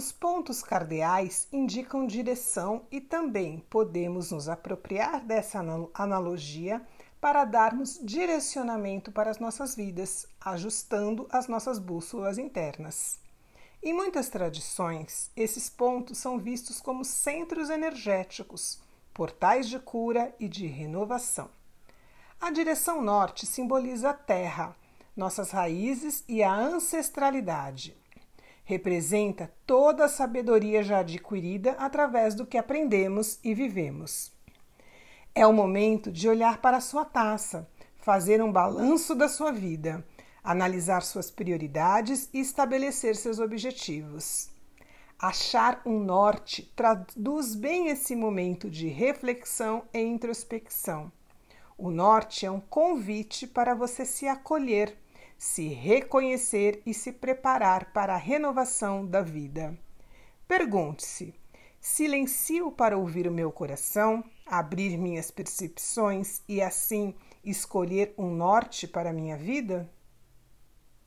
Os pontos cardeais indicam direção e também podemos nos apropriar dessa analogia para darmos direcionamento para as nossas vidas, ajustando as nossas bússolas internas. Em muitas tradições, esses pontos são vistos como centros energéticos, portais de cura e de renovação. A direção norte simboliza a terra, nossas raízes e a ancestralidade. Representa toda a sabedoria já adquirida através do que aprendemos e vivemos. É o momento de olhar para a sua taça, fazer um balanço da sua vida analisar suas prioridades e estabelecer seus objetivos. Achar um norte traduz bem esse momento de reflexão e introspecção. O norte é um convite para você se acolher, se reconhecer e se preparar para a renovação da vida. Pergunte-se: silencio para ouvir o meu coração, abrir minhas percepções e assim escolher um norte para a minha vida?